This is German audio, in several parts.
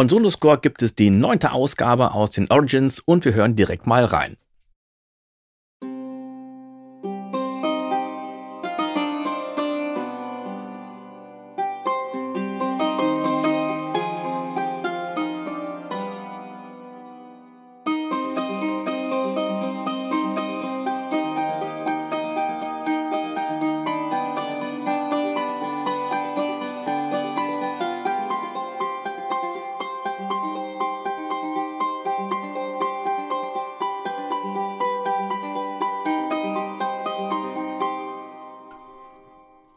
Von Sonoscore gibt es die neunte Ausgabe aus den Origins und wir hören direkt mal rein.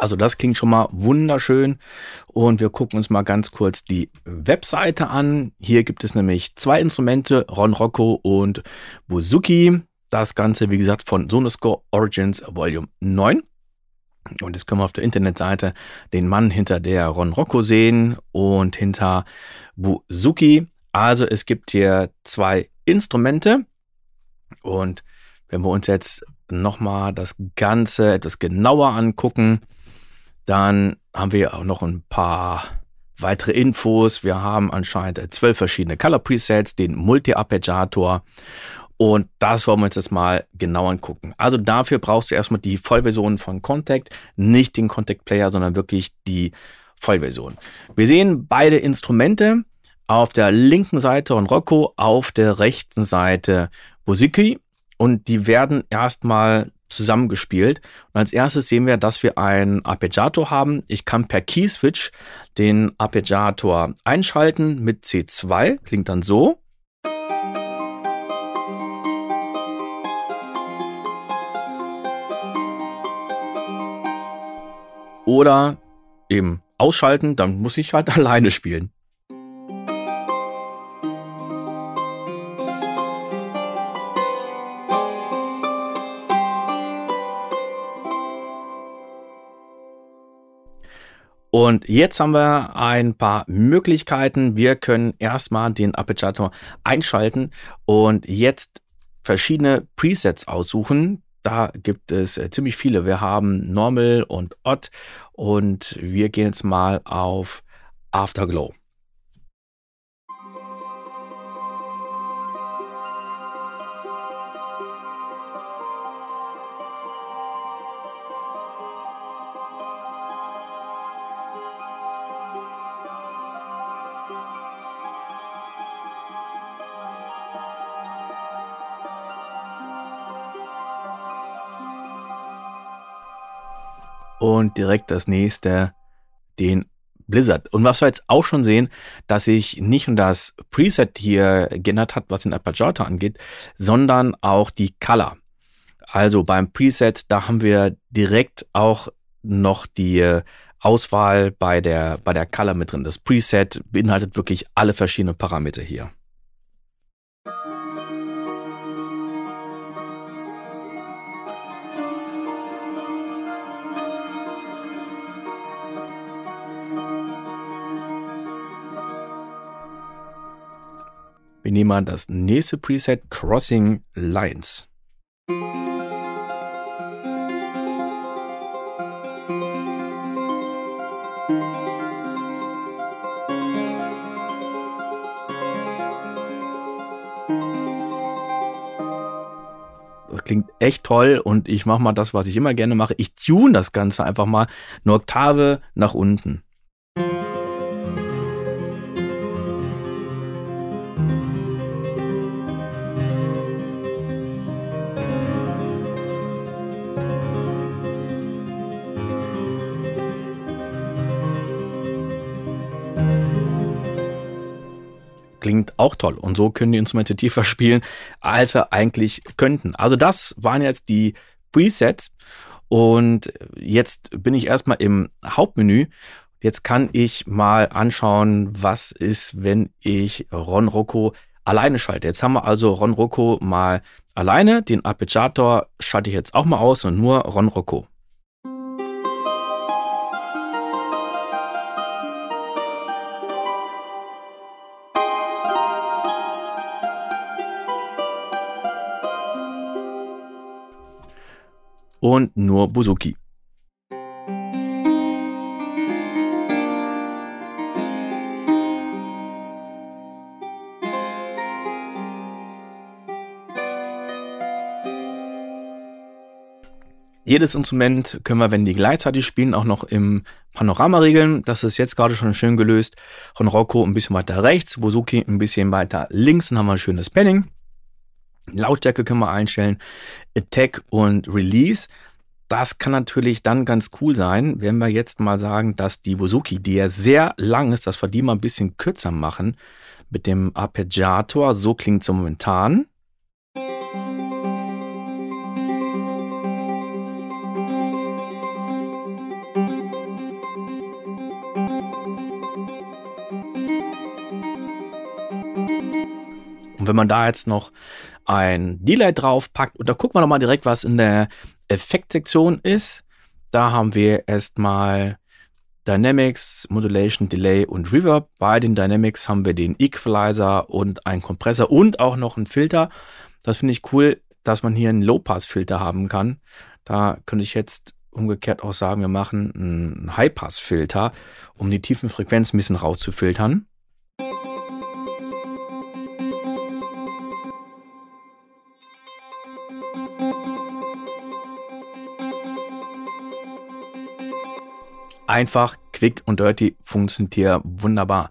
Also das klingt schon mal wunderschön. Und wir gucken uns mal ganz kurz die Webseite an. Hier gibt es nämlich zwei Instrumente, Ron Rocco und Buzuki. Das Ganze, wie gesagt, von Sonoscore Origins Volume 9. Und jetzt können wir auf der Internetseite den Mann hinter der Ron Rocco sehen und hinter Buzuki. Also es gibt hier zwei Instrumente. Und wenn wir uns jetzt nochmal das Ganze etwas genauer angucken, dann haben wir auch noch ein paar weitere Infos. Wir haben anscheinend zwölf verschiedene Color Presets, den Multi-Arpeggiator und das wollen wir uns jetzt mal genau angucken. Also dafür brauchst du erstmal die Vollversion von Contact, nicht den Contact Player, sondern wirklich die Vollversion. Wir sehen beide Instrumente. Auf der linken Seite und Rocco, auf der rechten Seite Musiki und die werden erstmal zusammengespielt. Und als erstes sehen wir, dass wir einen Arpeggiator haben. Ich kann per Keyswitch den Arpeggiator einschalten mit C2. Klingt dann so. Oder eben ausschalten, dann muss ich halt alleine spielen. Und jetzt haben wir ein paar Möglichkeiten. Wir können erstmal den Arpeggiator einschalten und jetzt verschiedene Presets aussuchen. Da gibt es äh, ziemlich viele. Wir haben Normal und Odd und wir gehen jetzt mal auf Afterglow. Und direkt das nächste, den Blizzard. Und was wir jetzt auch schon sehen, dass sich nicht nur das Preset hier geändert hat, was den Arpeggiator angeht, sondern auch die Color. Also beim Preset, da haben wir direkt auch noch die Auswahl bei der, bei der Color mit drin. Das Preset beinhaltet wirklich alle verschiedenen Parameter hier. Wir nehmen mal das nächste Preset Crossing Lines. Das klingt echt toll und ich mache mal das, was ich immer gerne mache. Ich tune das Ganze einfach mal eine Oktave nach unten. Klingt auch toll. Und so können die Instrumente tiefer spielen, als sie eigentlich könnten. Also das waren jetzt die Presets. Und jetzt bin ich erstmal im Hauptmenü. Jetzt kann ich mal anschauen, was ist, wenn ich Ron Rocco alleine schalte. Jetzt haben wir also Ron Rocco mal alleine. Den Arpeggiator schalte ich jetzt auch mal aus und nur Ron Rocco. und nur Buzuki. Jedes Instrument können wir, wenn die gleichzeitig spielen, auch noch im Panorama regeln. Das ist jetzt gerade schon schön gelöst. Von Rocco ein bisschen weiter rechts, Buzuki ein bisschen weiter links, dann haben wir ein schönes Panning. Lautstärke können wir einstellen, Attack und Release. Das kann natürlich dann ganz cool sein, wenn wir jetzt mal sagen, dass die Bouzouki, die ja sehr lang ist, dass wir die mal ein bisschen kürzer machen mit dem Arpeggiator. So klingt es momentan. Und wenn man da jetzt noch ein Delay drauf packt, und da gucken wir noch mal direkt, was in der Effektsektion ist. Da haben wir erstmal Dynamics, Modulation, Delay und Reverb. Bei den Dynamics haben wir den Equalizer und einen Kompressor und auch noch einen Filter. Das finde ich cool, dass man hier einen Low-Pass-Filter haben kann. Da könnte ich jetzt umgekehrt auch sagen, wir machen einen High-Pass-Filter, um die tiefen Frequenzen ein bisschen rauszufiltern. Einfach, quick und dirty, funktioniert hier wunderbar.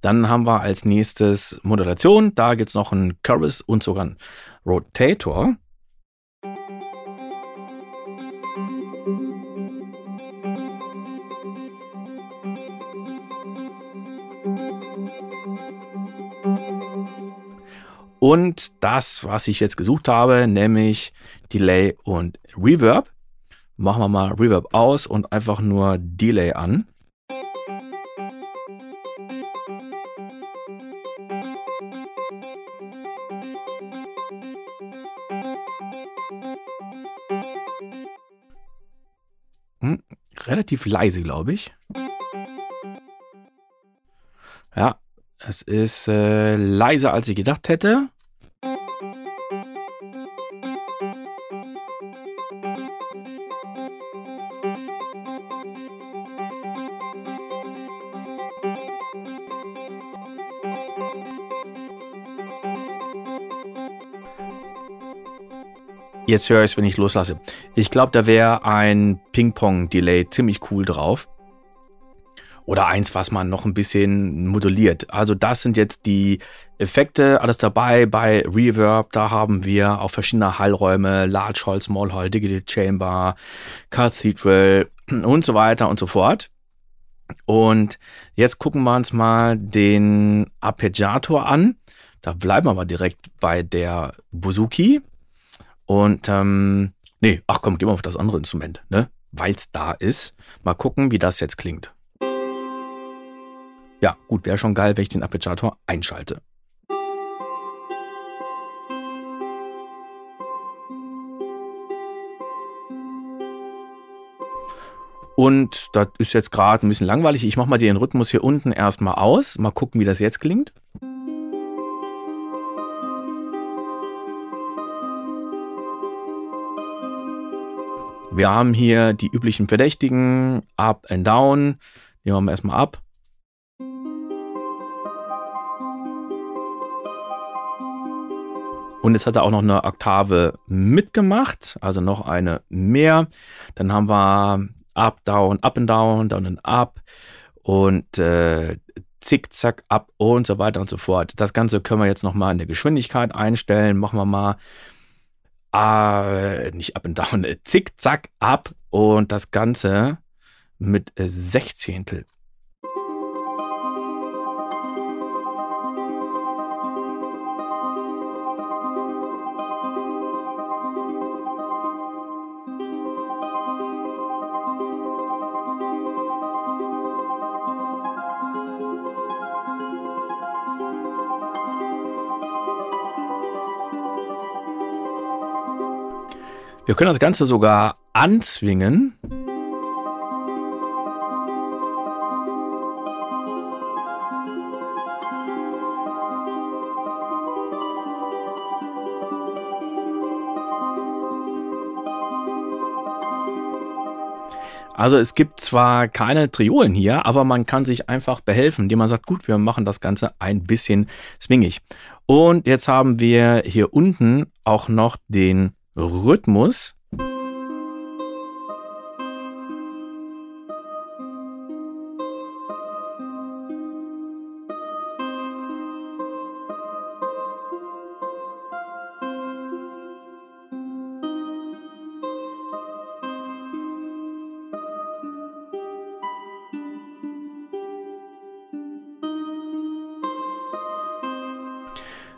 Dann haben wir als nächstes Modulation. Da gibt es noch einen Chorus und sogar einen Rotator. Und das, was ich jetzt gesucht habe, nämlich Delay und Reverb. Machen wir mal Reverb aus und einfach nur Delay an. Hm, relativ leise, glaube ich. Ja, es ist äh, leiser, als ich gedacht hätte. Jetzt höre ich es, wenn ich loslasse. Ich glaube, da wäre ein Ping-Pong-Delay ziemlich cool drauf. Oder eins, was man noch ein bisschen moduliert. Also das sind jetzt die Effekte, alles dabei. Bei Reverb, da haben wir auch verschiedene Hallräume, Large Hall, Small Hall, Digital Chamber, Cathedral und so weiter und so fort. Und jetzt gucken wir uns mal den Arpeggiator an. Da bleiben wir aber direkt bei der Buzuki. Und ähm, nee, ach komm, gehen wir auf das andere Instrument, ne? Weil es da ist. Mal gucken, wie das jetzt klingt. Ja, gut, wäre schon geil, wenn ich den Arpeggiator einschalte. Und das ist jetzt gerade ein bisschen langweilig. Ich mache mal den Rhythmus hier unten erstmal aus. Mal gucken, wie das jetzt klingt. Wir haben hier die üblichen Verdächtigen, Up and Down. Machen wir erstmal ab. Und jetzt hat er auch noch eine Oktave mitgemacht, also noch eine mehr. Dann haben wir Up, Down, Up and Down, Down and Up und äh, Zickzack, Up und so weiter und so fort. Das Ganze können wir jetzt nochmal in der Geschwindigkeit einstellen. Machen wir mal äh, nicht up and down, zick, zack, ab und das Ganze mit Sechzehntel. Wir können das Ganze sogar anzwingen. Also es gibt zwar keine Triolen hier, aber man kann sich einfach behelfen, indem man sagt, gut, wir machen das Ganze ein bisschen swingig. Und jetzt haben wir hier unten auch noch den Rhythmus.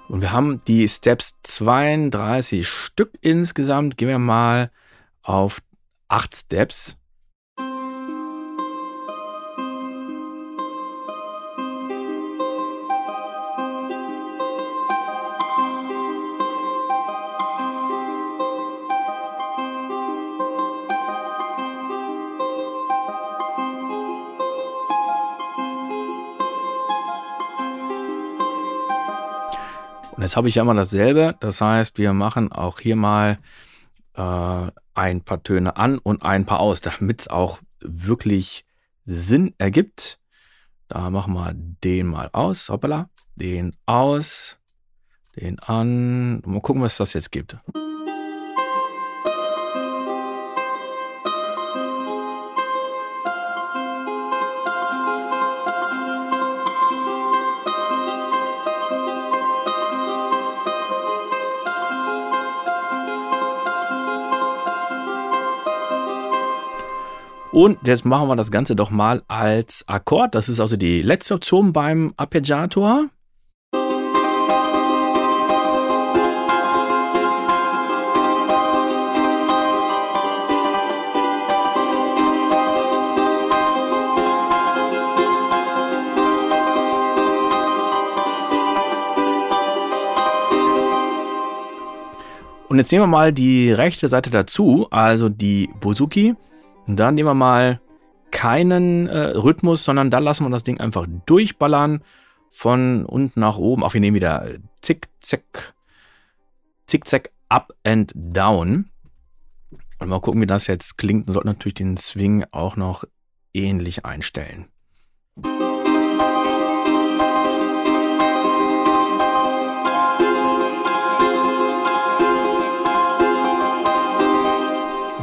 Und wir haben die Steps 32 Stück insgesamt. Gehen wir mal auf 8 Steps. Und jetzt habe ich ja immer dasselbe. Das heißt, wir machen auch hier mal äh, ein paar Töne an und ein paar aus, damit es auch wirklich Sinn ergibt. Da machen wir den mal aus. Hoppala. Den aus. Den an. Mal gucken, was das jetzt gibt. Und jetzt machen wir das Ganze doch mal als Akkord. Das ist also die letzte Option beim Arpeggiator. Und jetzt nehmen wir mal die rechte Seite dazu, also die Bouzouki. Und dann nehmen wir mal keinen äh, Rhythmus, sondern da lassen wir das Ding einfach durchballern von unten nach oben. Auch wir nehmen wieder äh, zick, zack, zick, zack, up and down. Und mal gucken, wie das jetzt klingt. Wir sollten natürlich den Swing auch noch ähnlich einstellen.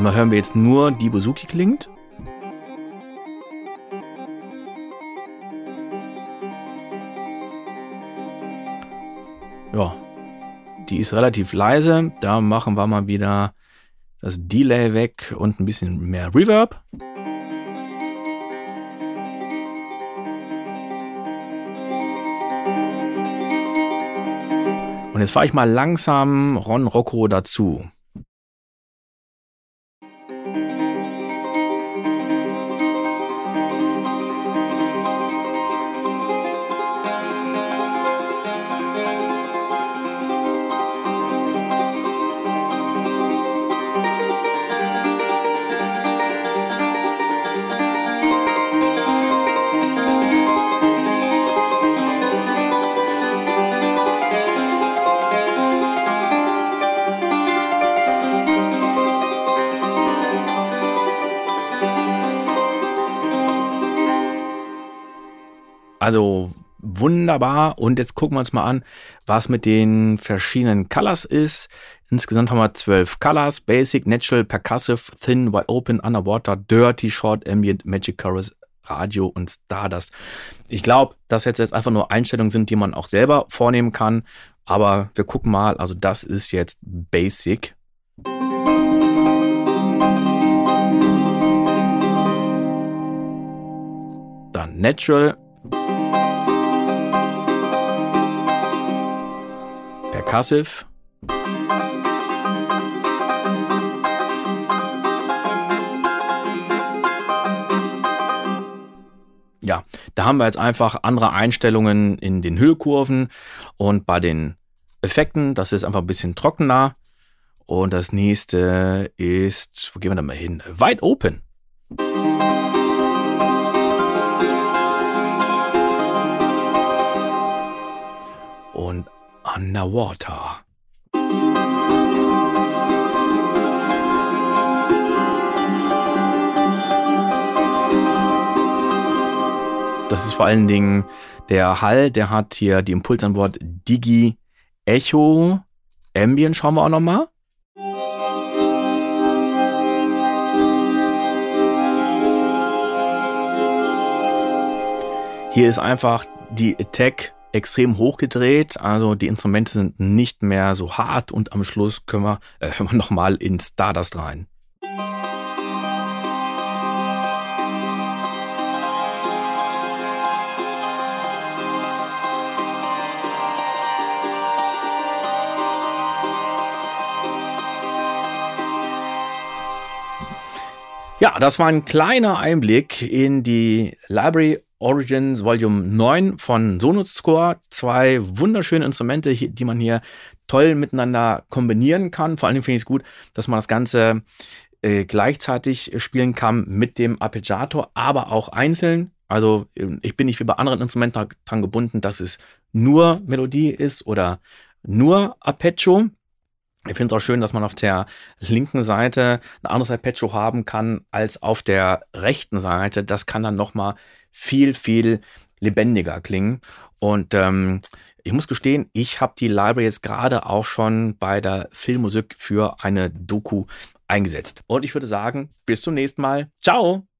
Und mal hören wir jetzt nur die Bouzouki klingt. Ja, die ist relativ leise. Da machen wir mal wieder das Delay weg und ein bisschen mehr Reverb. Und jetzt fahre ich mal langsam Ron Rocco dazu. Also wunderbar. Und jetzt gucken wir uns mal an, was mit den verschiedenen Colors ist. Insgesamt haben wir zwölf Colors. Basic, Natural, Percussive, Thin, Wide Open, Underwater, Dirty, Short, Ambient, Magic Chorus, Radio und Stardust. Ich glaube, dass jetzt, jetzt einfach nur Einstellungen sind, die man auch selber vornehmen kann. Aber wir gucken mal. Also das ist jetzt Basic. Dann Natural. Percussive. Ja, da haben wir jetzt einfach andere Einstellungen in den Höhekurven und bei den Effekten, das ist einfach ein bisschen trockener. Und das nächste ist, wo gehen wir da mal hin? Wide Open. Und Underwater. Das ist vor allen Dingen der Hall, der hat hier die Impulsantwort Digi Echo Ambient. Schauen wir auch nochmal. Hier ist einfach die Attack extrem hochgedreht. Also die Instrumente sind nicht mehr so hart und am Schluss können wir, äh, hören wir nochmal in Stardust rein. Ja, das war ein kleiner Einblick in die Library Origins Volume 9 von Sonos Score. Zwei wunderschöne Instrumente, die man hier toll miteinander kombinieren kann. Vor allem finde ich es gut, dass man das Ganze äh, gleichzeitig spielen kann mit dem Arpeggiator, aber auch einzeln. Also ähm, ich bin nicht wie bei anderen Instrumenten daran gebunden, dass es nur Melodie ist oder nur Arpeggio. Ich finde es auch schön, dass man auf der linken Seite ein anderes Arpeggio haben kann als auf der rechten Seite. Das kann dann nochmal viel, viel lebendiger klingen. Und ähm, ich muss gestehen, ich habe die Library jetzt gerade auch schon bei der Filmmusik für eine Doku eingesetzt. Und ich würde sagen, bis zum nächsten Mal. Ciao!